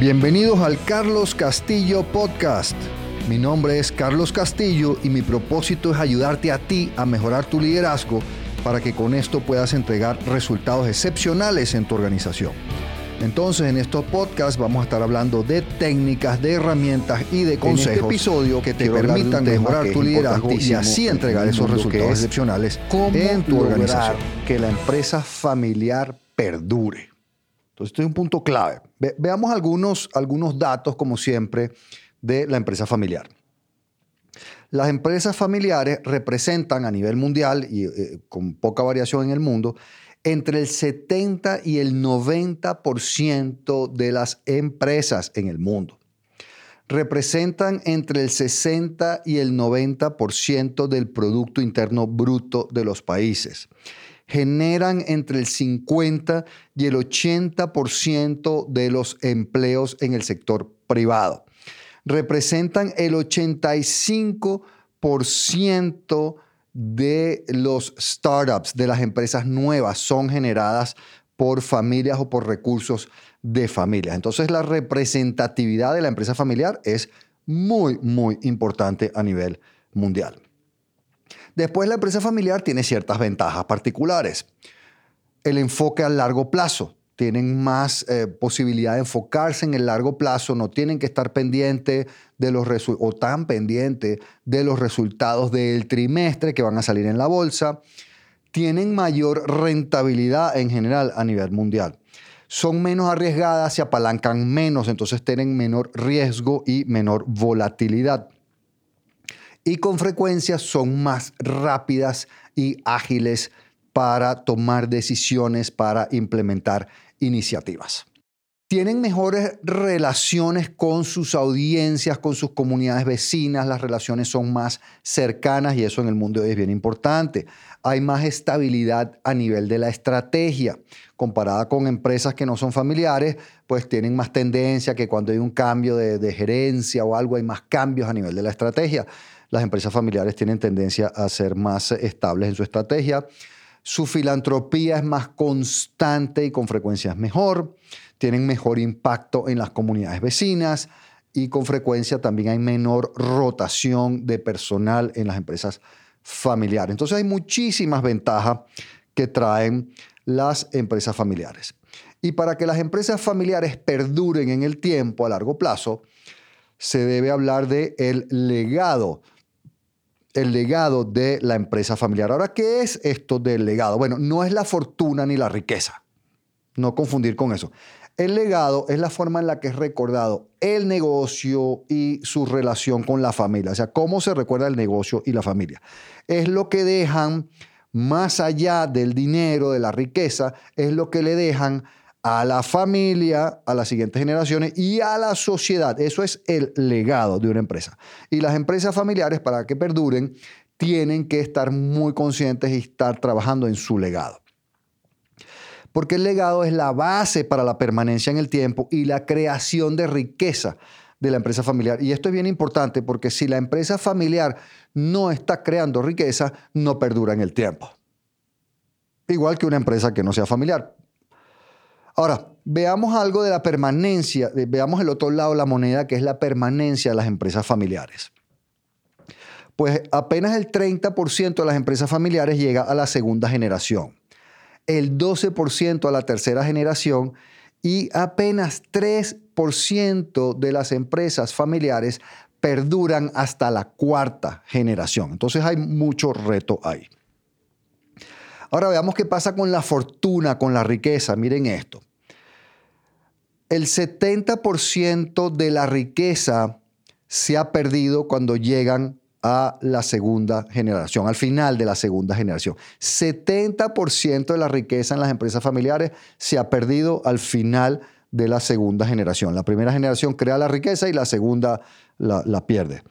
Bienvenidos al Carlos Castillo Podcast. Mi nombre es Carlos Castillo y mi propósito es ayudarte a ti a mejorar tu liderazgo para que con esto puedas entregar resultados excepcionales en tu organización. Entonces, en estos podcasts vamos a estar hablando de técnicas, de herramientas y de consejos en este episodio que te permitan mejorar tu liderazgo y así entregar esos resultados excepcionales en tu organización. Que la empresa familiar perdure. Entonces, esto es un punto clave. veamos algunos, algunos datos, como siempre, de la empresa familiar. Las empresas familiares representan a nivel mundial y eh, con poca variación en el mundo entre el 70 y el 90% de las empresas en el mundo. Representan entre el 60 y el 90% del Producto Interno Bruto de los países. Generan entre el 50 y el 80% de los empleos en el sector privado. Representan el 85% de los startups, de las empresas nuevas, son generadas por familias o por recursos de familias. Entonces la representatividad de la empresa familiar es muy, muy importante a nivel mundial. Después la empresa familiar tiene ciertas ventajas particulares. El enfoque a largo plazo tienen más eh, posibilidad de enfocarse en el largo plazo, no tienen que estar pendientes de los o tan pendientes de los resultados del trimestre que van a salir en la bolsa, tienen mayor rentabilidad en general a nivel mundial. Son menos arriesgadas, se apalancan menos, entonces tienen menor riesgo y menor volatilidad. Y con frecuencia son más rápidas y ágiles para tomar decisiones, para implementar iniciativas. Tienen mejores relaciones con sus audiencias, con sus comunidades vecinas, las relaciones son más cercanas y eso en el mundo es bien importante. Hay más estabilidad a nivel de la estrategia. Comparada con empresas que no son familiares, pues tienen más tendencia que cuando hay un cambio de, de gerencia o algo, hay más cambios a nivel de la estrategia. Las empresas familiares tienen tendencia a ser más estables en su estrategia su filantropía es más constante y con frecuencia es mejor, tienen mejor impacto en las comunidades vecinas y con frecuencia también hay menor rotación de personal en las empresas familiares. Entonces hay muchísimas ventajas que traen las empresas familiares. Y para que las empresas familiares perduren en el tiempo a largo plazo, se debe hablar de el legado el legado de la empresa familiar. Ahora, ¿qué es esto del legado? Bueno, no es la fortuna ni la riqueza. No confundir con eso. El legado es la forma en la que es recordado el negocio y su relación con la familia. O sea, cómo se recuerda el negocio y la familia. Es lo que dejan más allá del dinero, de la riqueza, es lo que le dejan a la familia, a las siguientes generaciones y a la sociedad. Eso es el legado de una empresa. Y las empresas familiares, para que perduren, tienen que estar muy conscientes y estar trabajando en su legado. Porque el legado es la base para la permanencia en el tiempo y la creación de riqueza de la empresa familiar. Y esto es bien importante porque si la empresa familiar no está creando riqueza, no perdura en el tiempo. Igual que una empresa que no sea familiar. Ahora, veamos algo de la permanencia, veamos el otro lado de la moneda, que es la permanencia de las empresas familiares. Pues apenas el 30% de las empresas familiares llega a la segunda generación, el 12% a la tercera generación y apenas 3% de las empresas familiares perduran hasta la cuarta generación. Entonces hay mucho reto ahí. Ahora veamos qué pasa con la fortuna, con la riqueza. Miren esto el 70% de la riqueza se ha perdido cuando llegan a la segunda generación, al final de la segunda generación. 70% de la riqueza en las empresas familiares se ha perdido al final de la segunda generación. La primera generación crea la riqueza y la segunda la, pierde.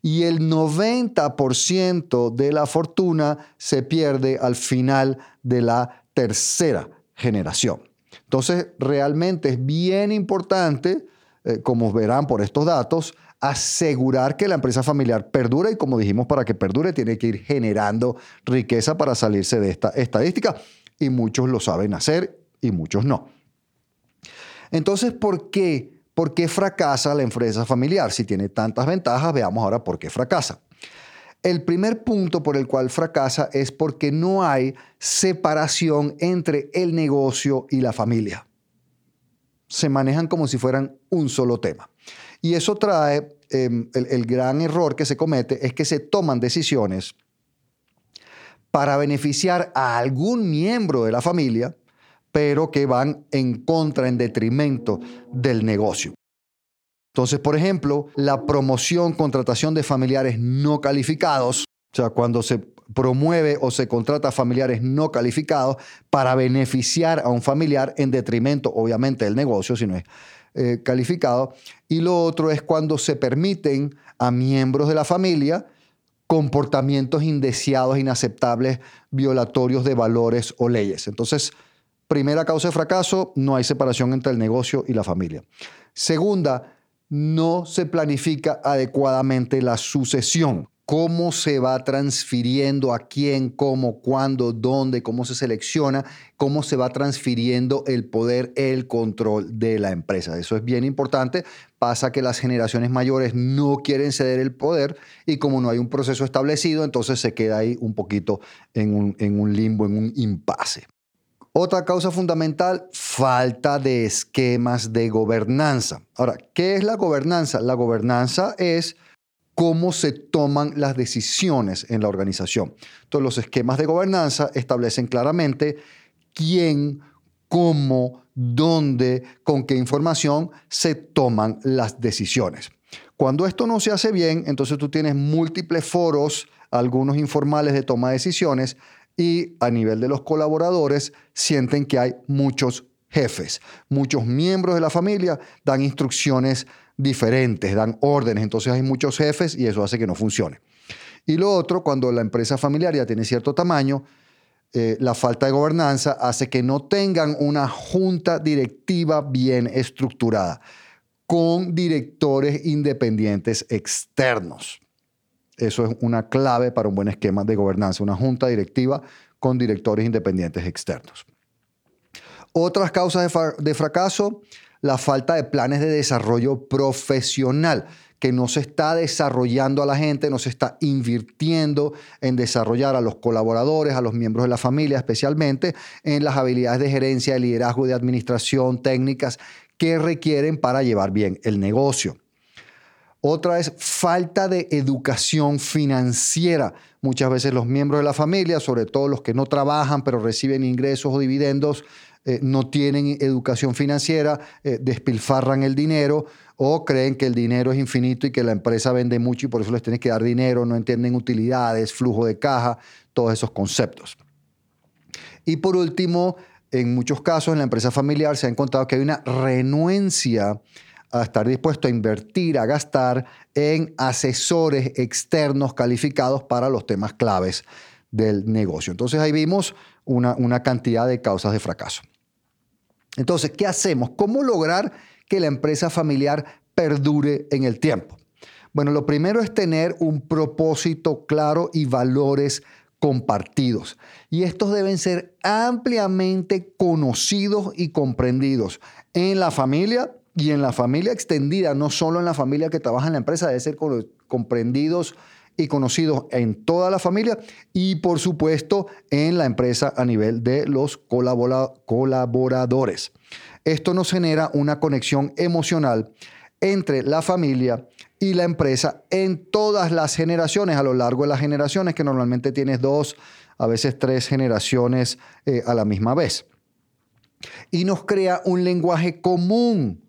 Y el 90% de la fortuna se pierde al final de la tercera generación. Entonces, realmente es bien importante, eh, como verán por estos datos, asegurar que la empresa familiar perdure y como dijimos, para que perdure tiene que ir generando riqueza para salirse de esta estadística y muchos lo saben hacer y muchos no. Entonces, ¿por qué? ¿por qué fracasa la empresa familiar? Si tiene tantas ventajas, veamos ahora por qué fracasa. El primer punto por el cual fracasa es porque no hay separación entre el negocio y la familia. Se manejan como si fueran un solo tema. Y eso trae, em, el gran error que se comete es que se toman decisiones para beneficiar a algún miembro de la familia, pero que van en contra, en detrimento del negocio. Entonces, por ejemplo, la promoción, contratación de familiares no calificados, o sea, cuando se promueve o se contrata a familiares no calificados para beneficiar a un familiar en detrimento, obviamente, del negocio, si no es eh, calificado. Y lo otro es cuando se permiten a miembros de la familia comportamientos indeseados, inaceptables, violatorios de valores o leyes. Entonces, primera causa de fracaso, no hay separación entre el negocio y la familia. Segunda, no se planifica adecuadamente la sucesión. Cómo se va transfiriendo a quién, cómo, cuándo, dónde, cómo se selecciona, cómo se va transfiriendo el poder, el control de la empresa. Eso es bien importante. Pasa que las generaciones mayores no quieren ceder el poder y como no hay un proceso establecido, entonces se queda ahí un poquito en un, en un limbo, en un impasse. Otra causa fundamental, falta de esquemas de gobernanza. Ahora, ¿qué es la gobernanza? La gobernanza es cómo se toman las decisiones en la organización. Entonces, los esquemas de gobernanza establecen claramente quién, cómo, dónde, con qué información se toman las decisiones. Cuando esto no se hace bien, entonces tú tienes múltiples foros, algunos informales de toma de decisiones, y a nivel de los colaboradores sienten que hay muchos jefes, muchos miembros de la familia dan instrucciones diferentes, dan órdenes, entonces hay muchos jefes y eso hace que no funcione. Y lo otro, cuando la empresa familiar ya tiene cierto tamaño, eh, la falta de gobernanza hace que no tengan una junta directiva bien estructurada, con directores independientes externos. Eso es una clave para un buen esquema de gobernanza, una junta directiva con directores independientes externos. Otras causas de, fracaso, la falta de planes de desarrollo profesional, que no se está desarrollando a la gente, no se está invirtiendo en desarrollar a los colaboradores, a los miembros de la familia, especialmente en las habilidades de gerencia, de liderazgo, de administración, técnicas que requieren para llevar bien el negocio. Otra es falta de educación financiera. Muchas veces los miembros de la familia, sobre todo los que no trabajan pero reciben ingresos o dividendos, eh, no tienen educación financiera, eh, despilfarran el dinero o creen que el dinero es infinito y que la empresa vende mucho y por eso les tiene que dar dinero, no entienden utilidades, flujo de caja, todos esos conceptos. Y por último, en muchos casos en la empresa familiar se ha encontrado que hay una renuencia a estar dispuesto a invertir, a gastar en asesores externos calificados para los temas claves del negocio. Entonces ahí vimos una, una cantidad de causas de fracaso. Entonces, ¿qué hacemos? ¿Cómo lograr que la empresa familiar perdure en el tiempo? Bueno, lo primero es tener un propósito claro y valores compartidos. Y estos deben ser ampliamente conocidos y comprendidos en la familia y en la familia extendida, no solo en la familia que trabaja en la empresa, debe ser comprendidos y conocidos en toda la familia y por supuesto en la empresa a nivel de los colaboradores. Esto nos genera una conexión emocional entre la familia y la empresa en todas las generaciones, a lo largo de las generaciones, que normalmente tienes dos, a veces tres generaciones eh, a la misma vez. Y nos crea un lenguaje común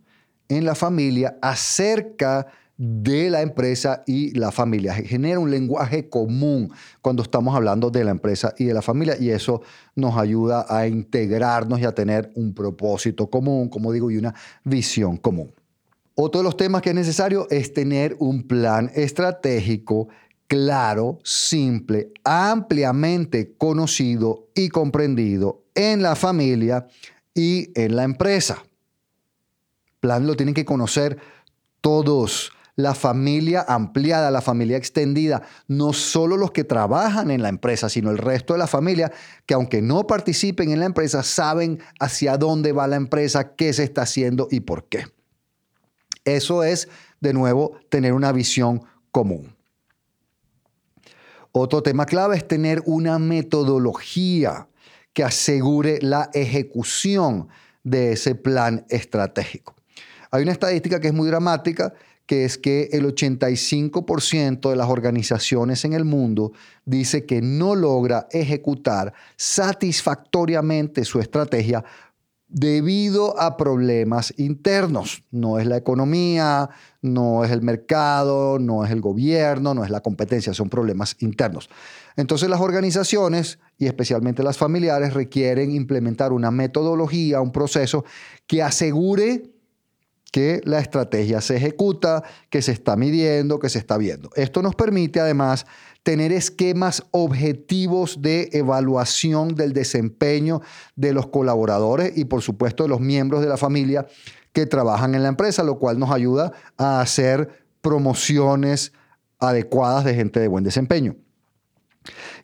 en la familia acerca de la empresa y la familia. Genera un lenguaje común cuando estamos hablando de la empresa y de la familia y eso nos ayuda a integrarnos y a tener un propósito común, como digo, y una visión común. Otro de los temas que es necesario es tener un plan estratégico claro, simple, ampliamente conocido y comprendido en la familia y en la empresa plan lo tienen que conocer todos. La familia ampliada, la familia extendida, no solo los que trabajan en la empresa, sino el resto de la familia, que aunque no participen en la empresa, saben hacia dónde va la empresa, qué se está haciendo y por qué. Eso es, de nuevo, tener una visión común. Otro tema clave es tener una metodología que asegure la ejecución de ese plan estratégico. Hay una estadística que es muy dramática, que es que el 85% de las organizaciones en el mundo dice que no logra ejecutar satisfactoriamente su estrategia debido a problemas internos. No es la economía, no es el mercado, no es el gobierno, no es la competencia, son problemas internos. Entonces las organizaciones y especialmente las familiares requieren implementar una metodología, un proceso que asegure que la estrategia se ejecuta, que se está midiendo, que se está viendo. Esto nos permite además tener esquemas objetivos de evaluación del desempeño de los colaboradores y por supuesto de los miembros de la familia que trabajan en la empresa, lo cual nos ayuda a hacer promociones adecuadas de gente de buen desempeño.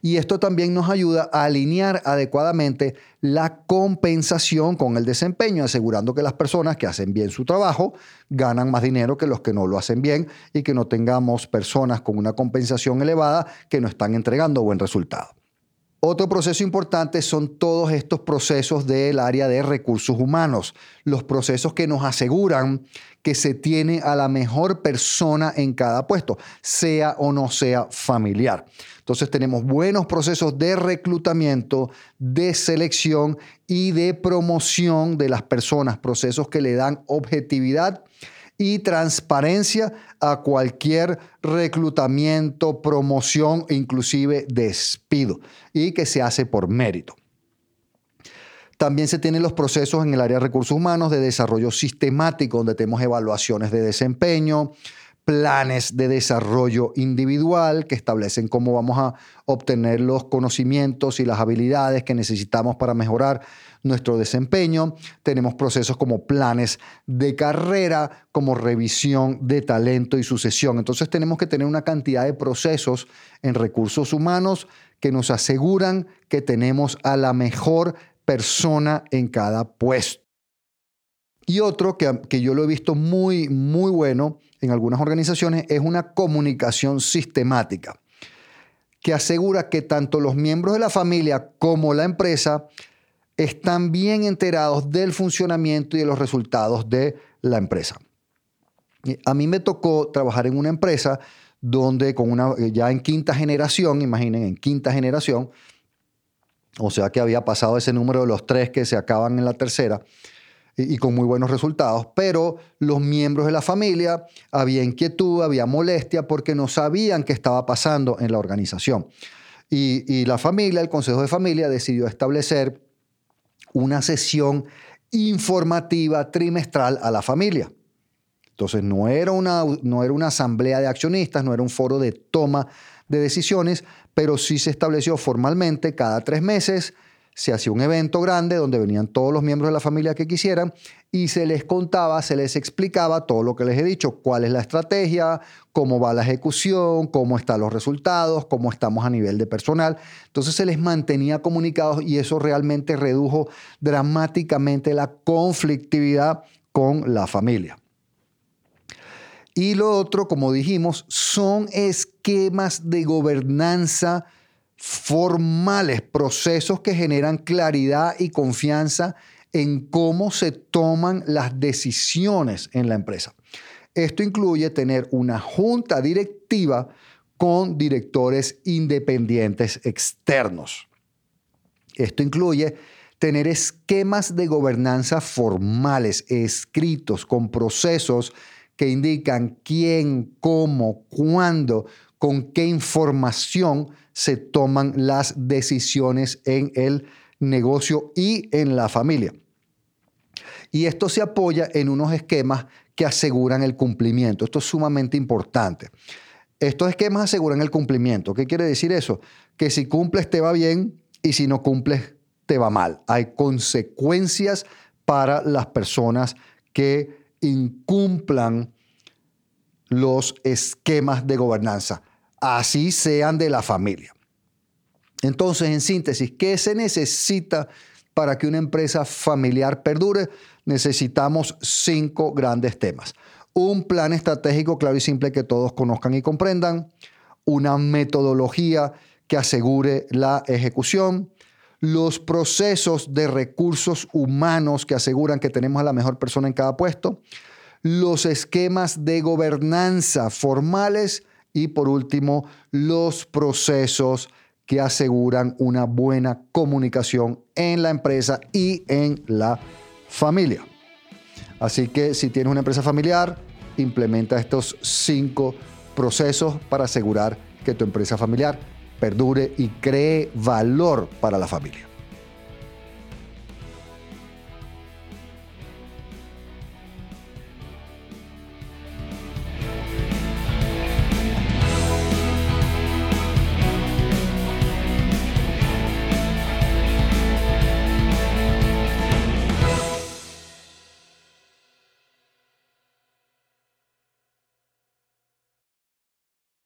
Y esto también nos ayuda a alinear adecuadamente la compensación con el desempeño, asegurando que las personas que hacen bien su trabajo ganan más dinero que los que no lo hacen bien y que no tengamos personas con una compensación elevada que no están entregando buen resultado. Otro proceso importante son todos estos procesos del área de recursos humanos, los procesos que nos aseguran que se tiene a la mejor persona en cada puesto, sea o no sea familiar. Entonces tenemos buenos procesos de reclutamiento, de selección y de promoción de las personas, procesos que le dan objetividad y transparencia a cualquier reclutamiento, promoción e inclusive despido y que se hace por mérito. También se tienen los procesos en el área de recursos humanos de desarrollo sistemático, donde tenemos evaluaciones de desempeño, planes de desarrollo individual que establecen cómo vamos a obtener los conocimientos y las habilidades que necesitamos para mejorar nuestro desempeño. Tenemos procesos como planes de carrera, como revisión de talento y sucesión. Entonces tenemos que tener una cantidad de procesos en recursos humanos que nos aseguran que tenemos a la mejor persona en cada puesto. Y otro que, que yo lo he visto muy, muy bueno en algunas organizaciones es una comunicación sistemática que asegura que tanto los miembros de la familia como la empresa están bien enterados del funcionamiento y de los resultados de la empresa. A mí me tocó trabajar en una empresa donde con una ya en quinta generación, imaginen, en quinta generación, o sea que había pasado ese número de los tres que se acaban en la tercera, y, con muy buenos resultados, pero los miembros de la familia había inquietud, había molestia porque no sabían qué estaba pasando en la organización. Y, y la familia, el Consejo de Familia, decidió establecer una sesión informativa trimestral a la familia. Entonces no era, una, no era una asamblea de accionistas, no era un foro de toma de decisiones, pero sí se estableció formalmente cada tres meses se hacía un evento grande donde venían todos los miembros de la familia que quisieran y se les contaba, se les explicaba todo lo que les he dicho, cuál es la estrategia, cómo va la ejecución, cómo están los resultados, cómo estamos a nivel de personal. Entonces se les mantenía comunicados y eso realmente redujo dramáticamente la conflictividad con la familia. Y lo otro, como dijimos, son esquemas de gobernanza formales, procesos que generan claridad y confianza en cómo se toman las decisiones en la empresa. Esto incluye tener una junta directiva con directores independientes externos. Esto incluye tener esquemas de gobernanza formales, escritos, con procesos que indican quién, cómo, cuándo, con qué información se toman las decisiones en el negocio y en la familia. Y esto se apoya en unos esquemas que aseguran el cumplimiento. Esto es sumamente importante. Estos esquemas aseguran el cumplimiento. ¿Qué quiere decir eso? Que si cumples te va bien y si no cumples te va mal. Hay consecuencias para las personas que incumplan los esquemas de gobernanza así sean de la familia. Entonces, en síntesis, ¿qué se necesita para que una empresa familiar perdure? Necesitamos cinco grandes temas. un plan estratégico claro y simple que todos conozcan y comprendan, una metodología que asegure la ejecución, los procesos de recursos humanos que aseguran que tenemos a la mejor persona en cada puesto, los esquemas de gobernanza formales y por último los procesos que aseguran una buena comunicación en la empresa y en la familia. Así que si tienes una empresa familiar, implementa estos cinco procesos para asegurar que tu empresa familiar perdure y cree valor para la familia.